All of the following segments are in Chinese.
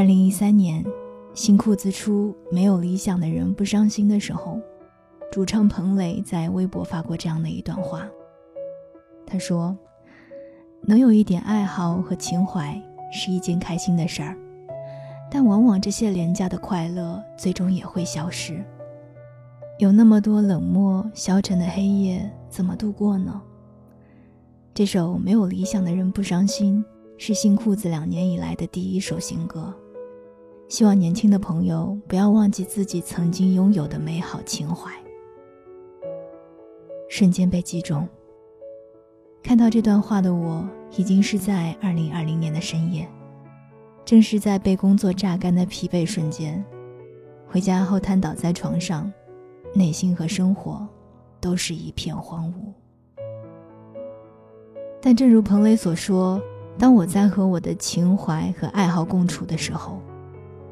二零一三年，新裤子出《没有理想的人不伤心》的时候，主唱彭磊在微博发过这样的一段话。他说：“能有一点爱好和情怀是一件开心的事儿，但往往这些廉价的快乐最终也会消失。有那么多冷漠消沉的黑夜，怎么度过呢？”这首《没有理想的人不伤心》是新裤子两年以来的第一首新歌。希望年轻的朋友不要忘记自己曾经拥有的美好情怀。瞬间被击中。看到这段话的我，已经是在二零二零年的深夜，正是在被工作榨干的疲惫瞬间，回家后瘫倒在床上，内心和生活都是一片荒芜。但正如彭磊所说，当我在和我的情怀和爱好共处的时候，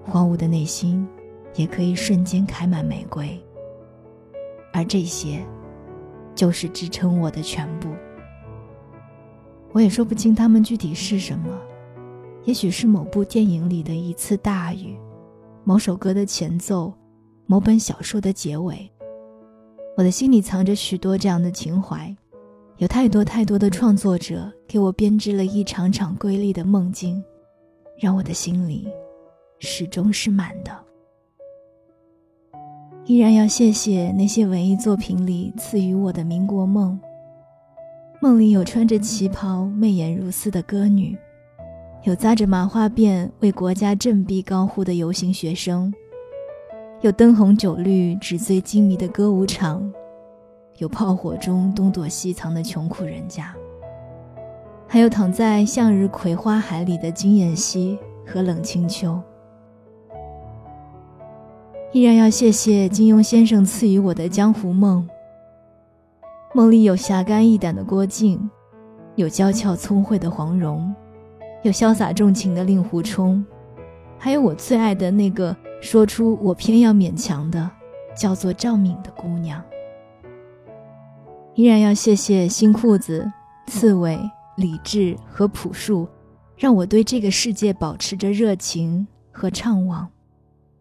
荒芜的内心也可以瞬间开满玫瑰。而这些，就是支撑我的全部。我也说不清他们具体是什么，也许是某部电影里的一次大雨，某首歌的前奏，某本小说的结尾。我的心里藏着许多这样的情怀。有太多太多的创作者给我编织了一场场瑰丽的梦境，让我的心里始终是满的。依然要谢谢那些文艺作品里赐予我的民国梦。梦里有穿着旗袍媚眼如丝的歌女，有扎着麻花辫为国家振臂高呼的游行学生，有灯红酒绿纸醉金迷的歌舞场。有炮火中东躲西藏的穷苦人家，还有躺在向日葵花海里的金燕西和冷清秋。依然要谢谢金庸先生赐予我的江湖梦。梦里有侠肝义胆的郭靖，有娇俏聪慧的黄蓉，有潇洒重情的令狐冲，还有我最爱的那个说出我偏要勉强的，叫做赵敏的姑娘。依然要谢谢新裤子、刺猬、李志和朴树，让我对这个世界保持着热情和怅望，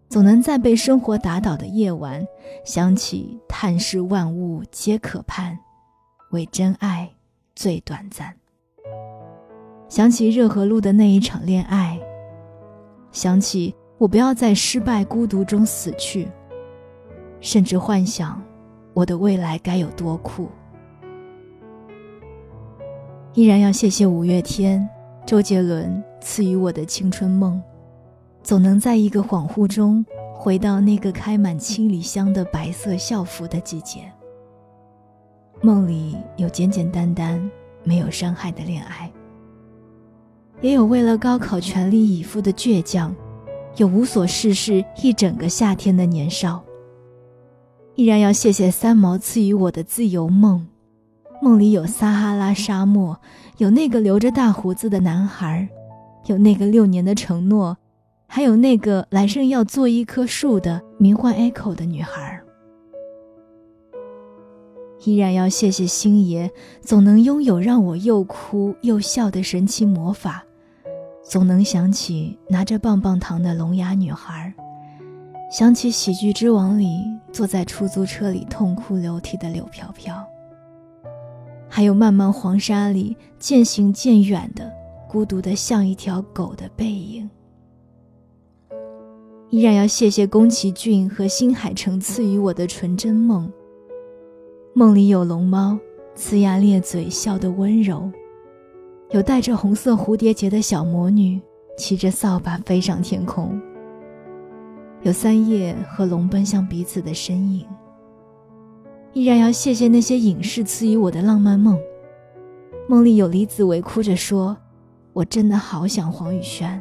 总能在被生活打倒的夜晚，想起叹世万物皆可盼，唯真爱最短暂。想起热河路的那一场恋爱，想起我不要在失败孤独中死去，甚至幻想我的未来该有多酷。依然要谢谢五月天、周杰伦赐予我的青春梦，总能在一个恍惚中回到那个开满七里香的白色校服的季节。梦里有简简单单、没有伤害的恋爱，也有为了高考全力以赴的倔强，有无所事事一整个夏天的年少。依然要谢谢三毛赐予我的自由梦。梦里有撒哈拉沙漠，有那个留着大胡子的男孩，有那个六年的承诺，还有那个来生要做一棵树的名唤 Echo 的女孩。依然要谢谢星爷，总能拥有让我又哭又笑的神奇魔法，总能想起拿着棒棒糖的聋哑女孩，想起喜剧之王里坐在出租车里痛哭流涕的柳飘飘。还有漫漫黄沙里渐行渐远的孤独的像一条狗的背影。依然要谢谢宫崎骏和新海诚赐予我的纯真梦。梦里有龙猫，呲牙咧嘴笑得温柔；有戴着红色蝴蝶结的小魔女，骑着扫把飞上天空；有三叶和龙奔向彼此的身影。依然要谢谢那些影视赐予我的浪漫梦。梦里有李子维哭着说：“我真的好想黄雨萱。”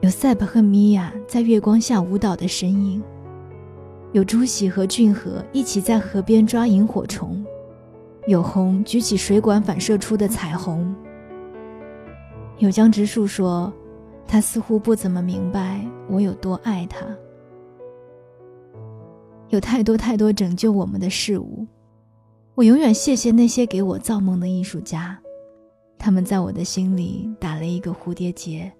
有塞巴和米娅在月光下舞蹈的身影。有朱喜和俊河一起在河边抓萤火虫。有红举起水管反射出的彩虹。有江直树说：“他似乎不怎么明白我有多爱他。”有太多太多拯救我们的事物，我永远谢谢那些给我造梦的艺术家，他们在我的心里打了一个蝴蝶结，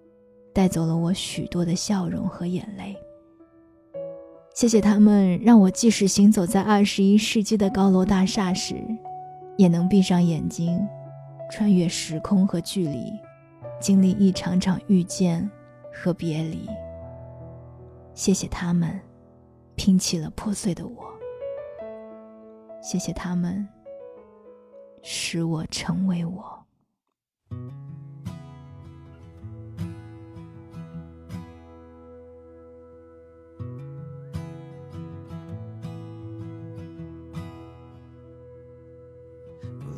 带走了我许多的笑容和眼泪。谢谢他们，让我即使行走在二十一世纪的高楼大厦时，也能闭上眼睛，穿越时空和距离，经历一场场遇见和别离。谢谢他们，拼起了破碎的我。谢谢他们，使我成为我。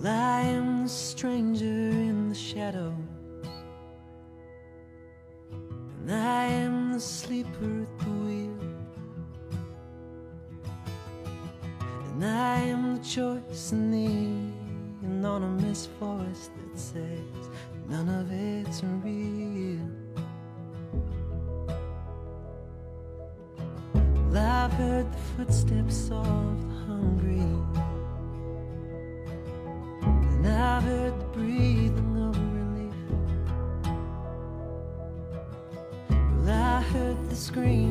I am the stranger in the shadows, and I am the sleeper at the wheel, and I am the choice in the anonymous voice that says none of it's real. I've heard the footsteps of the hungry. I've heard the breathing of relief. Well, I heard the scream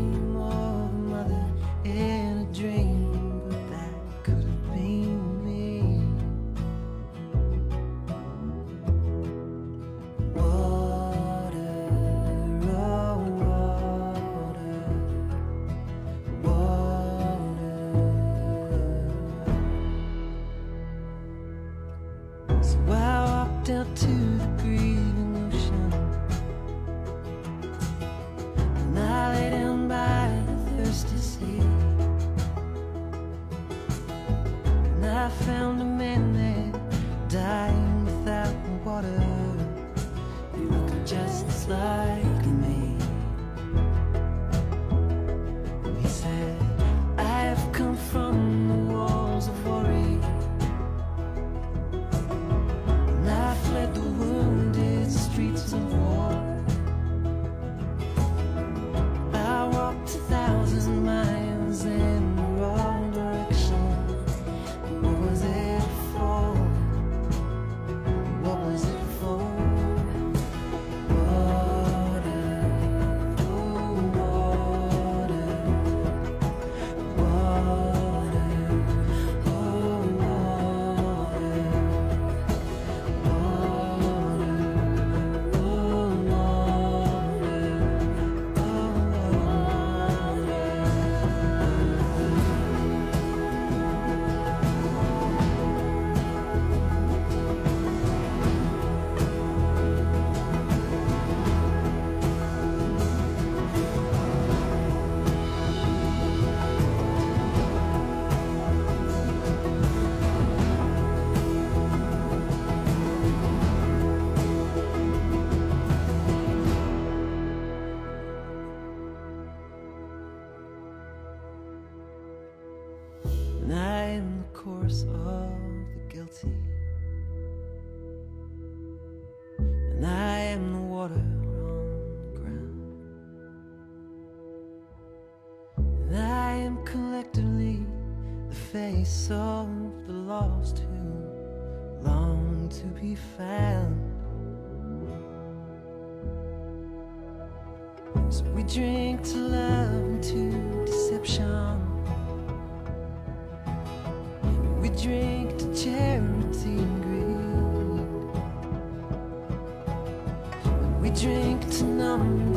And I am the water on the ground. And I am collectively the face of the lost who long to be found. So we drink to love and to deception. We drink to charity drink to numb